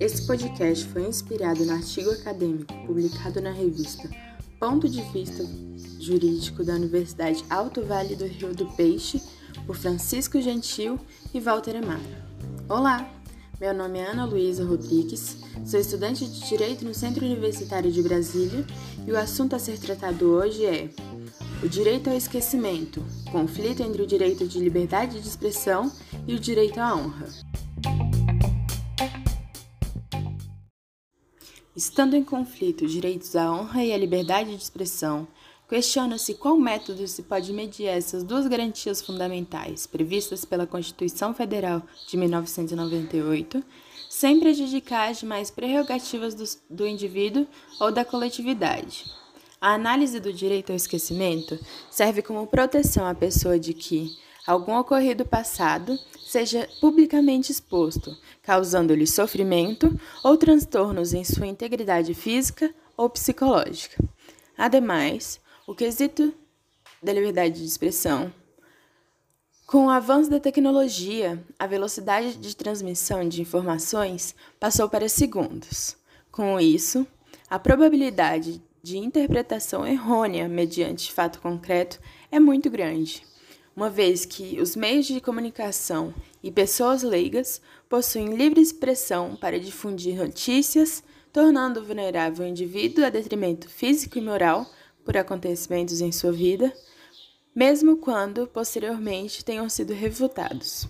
Esse podcast foi inspirado no artigo acadêmico publicado na revista Ponto de Vista Jurídico da Universidade Alto Vale do Rio do Peixe, por Francisco Gentil e Walter Amaro. Olá, meu nome é Ana Luísa Rodrigues, sou estudante de Direito no Centro Universitário de Brasília e o assunto a ser tratado hoje é o direito ao esquecimento, conflito entre o direito de liberdade de expressão e o direito à honra. Estando em conflito os direitos à honra e à liberdade de expressão, questiona-se qual método se pode medir essas duas garantias fundamentais previstas pela Constituição Federal de 1998, sem prejudicar as demais prerrogativas do, do indivíduo ou da coletividade. A análise do direito ao esquecimento serve como proteção à pessoa de que, algum ocorrido passado seja publicamente exposto, causando-lhe sofrimento ou transtornos em sua integridade física ou psicológica. Ademais, o quesito da liberdade de expressão. Com o avanço da tecnologia, a velocidade de transmissão de informações passou para segundos. Com isso, a probabilidade de interpretação errônea mediante fato concreto é muito grande uma vez que os meios de comunicação e pessoas leigas possuem livre expressão para difundir notícias, tornando vulnerável o indivíduo a detrimento físico e moral por acontecimentos em sua vida, mesmo quando posteriormente tenham sido refutados.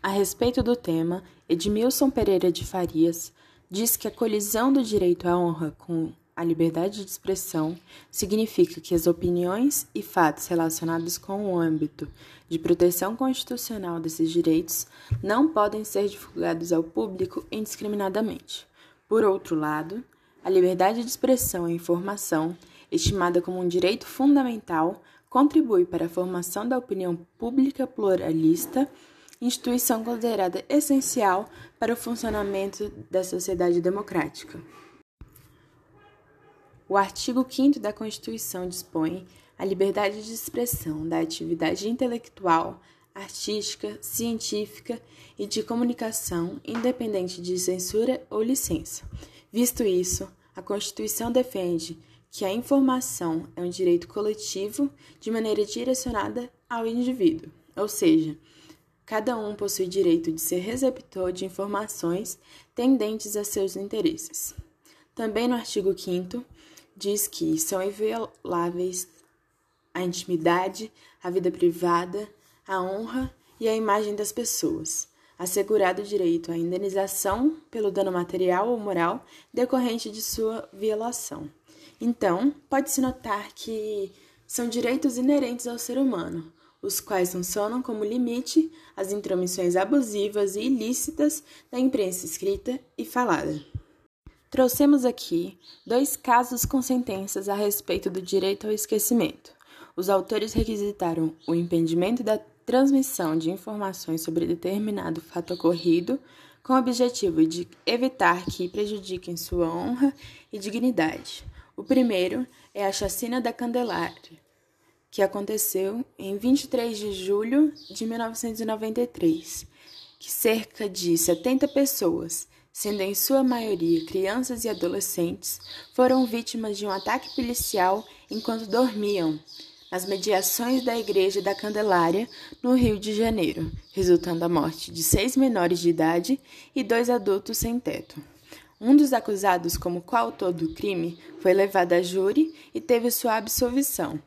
A respeito do tema, Edmilson Pereira de Farias diz que a colisão do direito à honra com a liberdade de expressão significa que as opiniões e fatos relacionados com o âmbito de proteção constitucional desses direitos não podem ser divulgados ao público indiscriminadamente. Por outro lado, a liberdade de expressão e informação, estimada como um direito fundamental, contribui para a formação da opinião pública pluralista, instituição considerada essencial para o funcionamento da sociedade democrática. O artigo 5 da Constituição dispõe a liberdade de expressão da atividade intelectual, artística, científica e de comunicação, independente de censura ou licença. Visto isso, a Constituição defende que a informação é um direito coletivo de maneira direcionada ao indivíduo, ou seja, cada um possui direito de ser receptor de informações tendentes a seus interesses. Também no artigo 5 diz que são invioláveis a intimidade, a vida privada, a honra e a imagem das pessoas, assegurado o direito à indenização pelo dano material ou moral decorrente de sua violação. Então, pode-se notar que são direitos inerentes ao ser humano, os quais funcionam como limite às intromissões abusivas e ilícitas da imprensa escrita e falada. Trouxemos aqui dois casos com sentenças a respeito do direito ao esquecimento. Os autores requisitaram o impedimento da transmissão de informações sobre determinado fato ocorrido, com o objetivo de evitar que prejudiquem sua honra e dignidade. O primeiro é a chacina da Candelária, que aconteceu em 23 de julho de 1993, que cerca de 70 pessoas sendo em sua maioria crianças e adolescentes, foram vítimas de um ataque policial enquanto dormiam nas mediações da Igreja da Candelária, no Rio de Janeiro, resultando a morte de seis menores de idade e dois adultos sem teto. Um dos acusados como coautor do crime foi levado a júri e teve sua absolvição.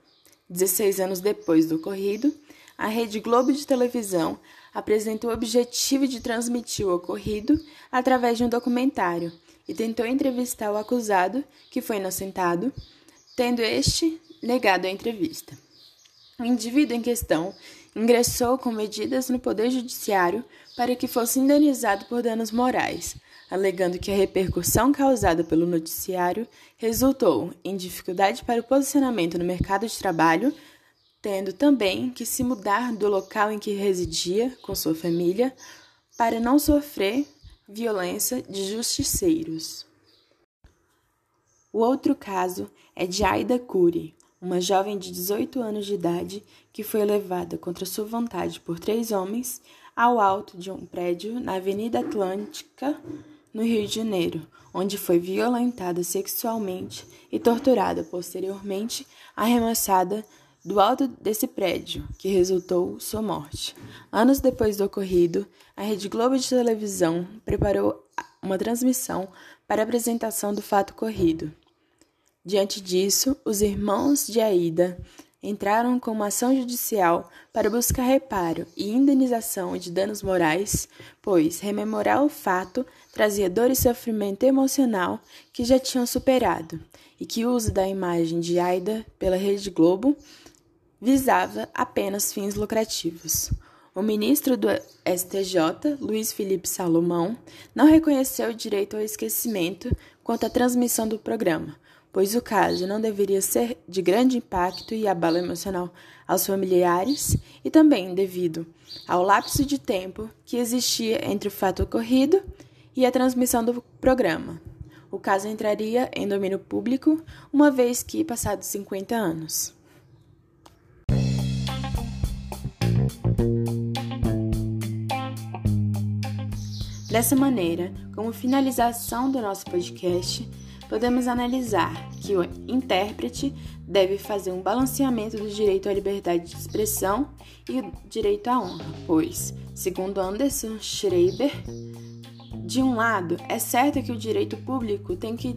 Dezesseis anos depois do ocorrido, a Rede Globo de televisão apresenta o objetivo de transmitir o ocorrido através de um documentário e tentou entrevistar o acusado, que foi inocentado, tendo este negado a entrevista. O indivíduo em questão ingressou com medidas no Poder Judiciário para que fosse indenizado por danos morais, alegando que a repercussão causada pelo noticiário resultou em dificuldade para o posicionamento no mercado de trabalho tendo também que se mudar do local em que residia com sua família para não sofrer violência de justiceiros. O outro caso é de Aida Cury, uma jovem de 18 anos de idade que foi levada contra sua vontade por três homens ao alto de um prédio na Avenida Atlântica, no Rio de Janeiro, onde foi violentada sexualmente e torturada posteriormente, arremessada do alto desse prédio, que resultou sua morte. Anos depois do ocorrido, a Rede Globo de televisão preparou uma transmissão para a apresentação do fato ocorrido. Diante disso, os irmãos de Aida entraram com uma ação judicial para buscar reparo e indenização de danos morais, pois rememorar o fato trazia dor e sofrimento emocional que já tinham superado, e que o uso da imagem de Aida pela Rede Globo visava apenas fins lucrativos. O ministro do STJ, Luiz Felipe Salomão, não reconheceu o direito ao esquecimento quanto à transmissão do programa, pois o caso não deveria ser de grande impacto e abalo emocional aos familiares e também devido ao lapso de tempo que existia entre o fato ocorrido e a transmissão do programa. O caso entraria em domínio público uma vez que passados 50 anos. Dessa maneira, como finalização do nosso podcast, podemos analisar que o intérprete deve fazer um balanceamento do direito à liberdade de expressão e o direito à honra, pois, segundo Anderson Schreiber, de um lado, é certo que o direito público tem, que,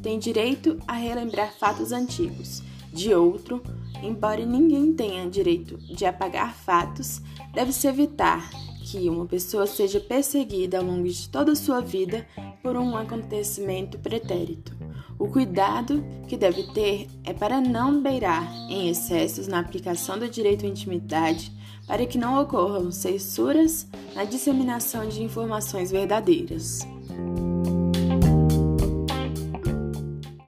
tem direito a relembrar fatos antigos. De outro, embora ninguém tenha direito de apagar fatos, deve-se evitar que uma pessoa seja perseguida ao longo de toda a sua vida por um acontecimento pretérito. O cuidado que deve ter é para não beirar em excessos na aplicação do direito à intimidade, para que não ocorram censuras na disseminação de informações verdadeiras.